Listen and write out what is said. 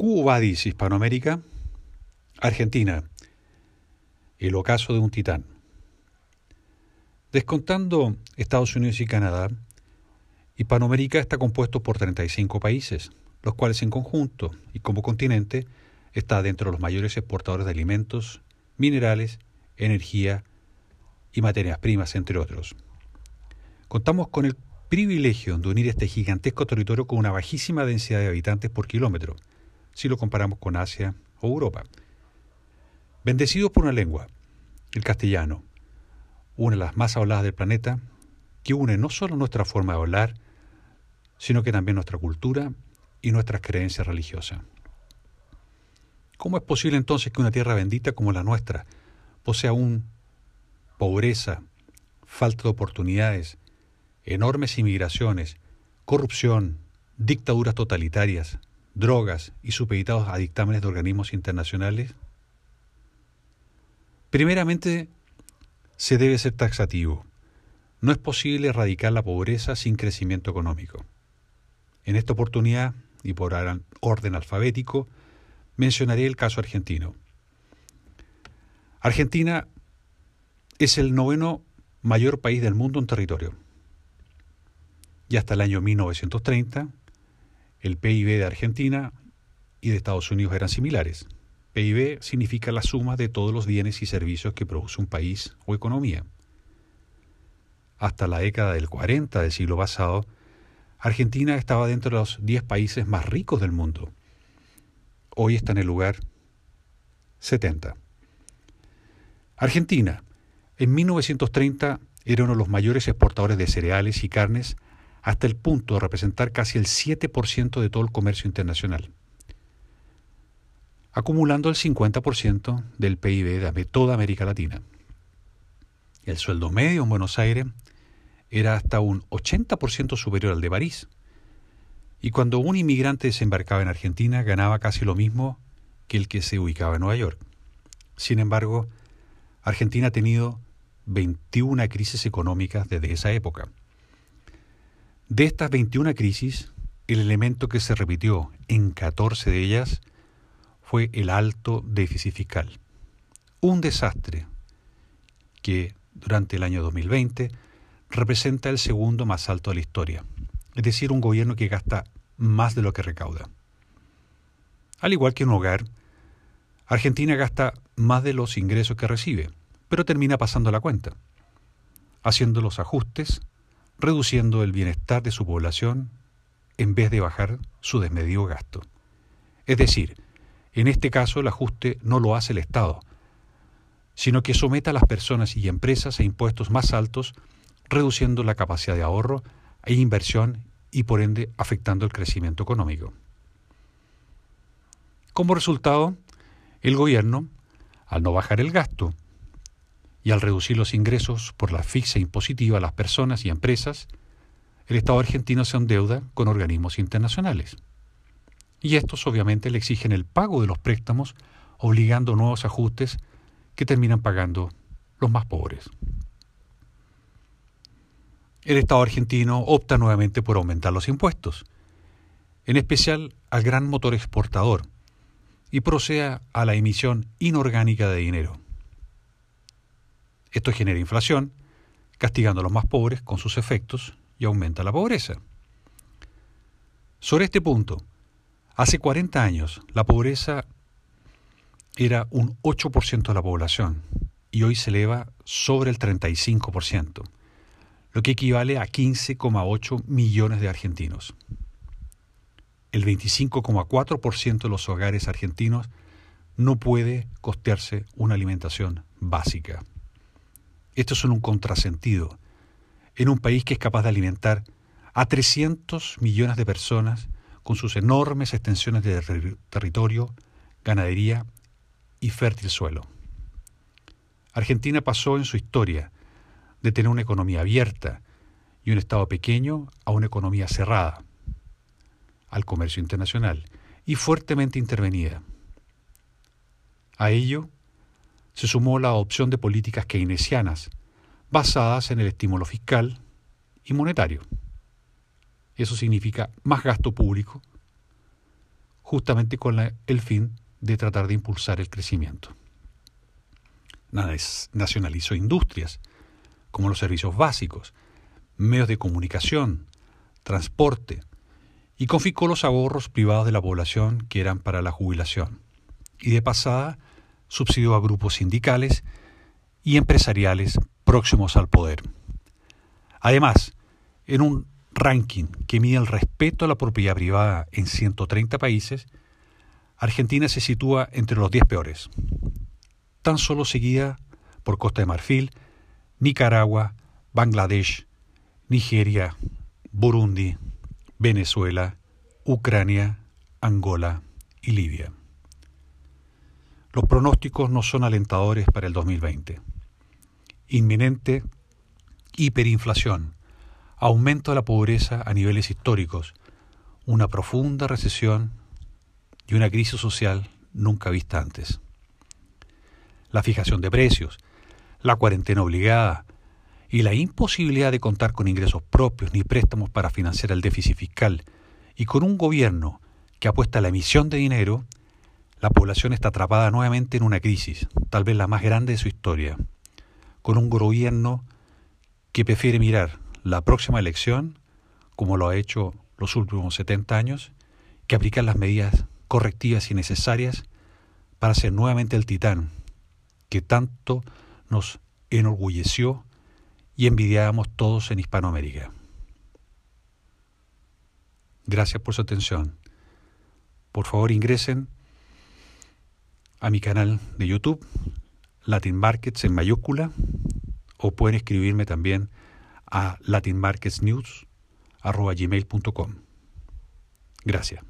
Quo Vadis Hispanoamérica, Argentina, el ocaso de un titán. Descontando Estados Unidos y Canadá, Hispanoamérica está compuesto por 35 países, los cuales en conjunto y como continente está dentro de los mayores exportadores de alimentos, minerales, energía y materias primas, entre otros. Contamos con el privilegio de unir este gigantesco territorio con una bajísima densidad de habitantes por kilómetro, si lo comparamos con Asia o Europa. Bendecidos por una lengua, el castellano, una de las más habladas del planeta, que une no solo nuestra forma de hablar, sino que también nuestra cultura y nuestras creencias religiosas. ¿Cómo es posible entonces que una tierra bendita como la nuestra posea aún pobreza, falta de oportunidades, enormes inmigraciones, corrupción, dictaduras totalitarias, drogas y supeditados a dictámenes de organismos internacionales? Primeramente, se debe ser taxativo. No es posible erradicar la pobreza sin crecimiento económico. En esta oportunidad, y por orden alfabético, mencionaré el caso argentino. Argentina es el noveno mayor país del mundo en territorio. Y hasta el año 1930, el PIB de Argentina y de Estados Unidos eran similares. PIB significa la suma de todos los bienes y servicios que produce un país o economía. Hasta la década del 40 del siglo pasado, Argentina estaba dentro de los 10 países más ricos del mundo. Hoy está en el lugar 70. Argentina, en 1930, era uno de los mayores exportadores de cereales y carnes hasta el punto de representar casi el 7% de todo el comercio internacional, acumulando el 50% del PIB de toda América Latina. El sueldo medio en Buenos Aires era hasta un 80% superior al de París, y cuando un inmigrante desembarcaba en Argentina ganaba casi lo mismo que el que se ubicaba en Nueva York. Sin embargo, Argentina ha tenido 21 crisis económicas desde esa época. De estas 21 crisis, el elemento que se repitió en 14 de ellas fue el alto déficit fiscal. Un desastre que durante el año 2020 representa el segundo más alto de la historia, es decir, un gobierno que gasta más de lo que recauda. Al igual que un hogar, Argentina gasta más de los ingresos que recibe, pero termina pasando la cuenta, haciendo los ajustes reduciendo el bienestar de su población en vez de bajar su desmedido gasto. Es decir, en este caso el ajuste no lo hace el Estado, sino que somete a las personas y empresas a impuestos más altos, reduciendo la capacidad de ahorro e inversión y por ende afectando el crecimiento económico. Como resultado, el gobierno, al no bajar el gasto, y al reducir los ingresos por la fixa impositiva a las personas y empresas, el Estado argentino se endeuda con organismos internacionales. Y estos obviamente le exigen el pago de los préstamos, obligando nuevos ajustes que terminan pagando los más pobres. El Estado argentino opta nuevamente por aumentar los impuestos, en especial al gran motor exportador, y procede a la emisión inorgánica de dinero. Esto genera inflación, castigando a los más pobres con sus efectos y aumenta la pobreza. Sobre este punto, hace 40 años la pobreza era un 8% de la población y hoy se eleva sobre el 35%, lo que equivale a 15,8 millones de argentinos. El 25,4% de los hogares argentinos no puede costearse una alimentación básica. Esto es un contrasentido en un país que es capaz de alimentar a 300 millones de personas con sus enormes extensiones de territorio, ganadería y fértil suelo. Argentina pasó en su historia de tener una economía abierta y un Estado pequeño a una economía cerrada al comercio internacional y fuertemente intervenida. A ello se sumó la adopción de políticas keynesianas basadas en el estímulo fiscal y monetario. Eso significa más gasto público, justamente con el fin de tratar de impulsar el crecimiento. Nacionalizó industrias, como los servicios básicos, medios de comunicación, transporte, y confiscó los ahorros privados de la población que eran para la jubilación. Y de pasada subsidió a grupos sindicales y empresariales próximos al poder. Además, en un ranking que mide el respeto a la propiedad privada en 130 países, Argentina se sitúa entre los 10 peores, tan solo seguida por Costa de Marfil, Nicaragua, Bangladesh, Nigeria, Burundi, Venezuela, Ucrania, Angola y Libia. Los pronósticos no son alentadores para el 2020. Inminente hiperinflación, aumento de la pobreza a niveles históricos, una profunda recesión y una crisis social nunca vista antes. La fijación de precios, la cuarentena obligada. Y la imposibilidad de contar con ingresos propios ni préstamos para financiar el déficit fiscal. Y con un gobierno que apuesta a la emisión de dinero, la población está atrapada nuevamente en una crisis, tal vez la más grande de su historia, con un gobierno que prefiere mirar la próxima elección, como lo ha hecho los últimos 70 años, que aplicar las medidas correctivas y necesarias para ser nuevamente el titán que tanto nos enorgulleció y envidiábamos todos en Hispanoamérica. Gracias por su atención. Por favor ingresen a mi canal de YouTube, Latin Markets en mayúscula, o pueden escribirme también a latinmarketsnews.gmail.com. Gracias.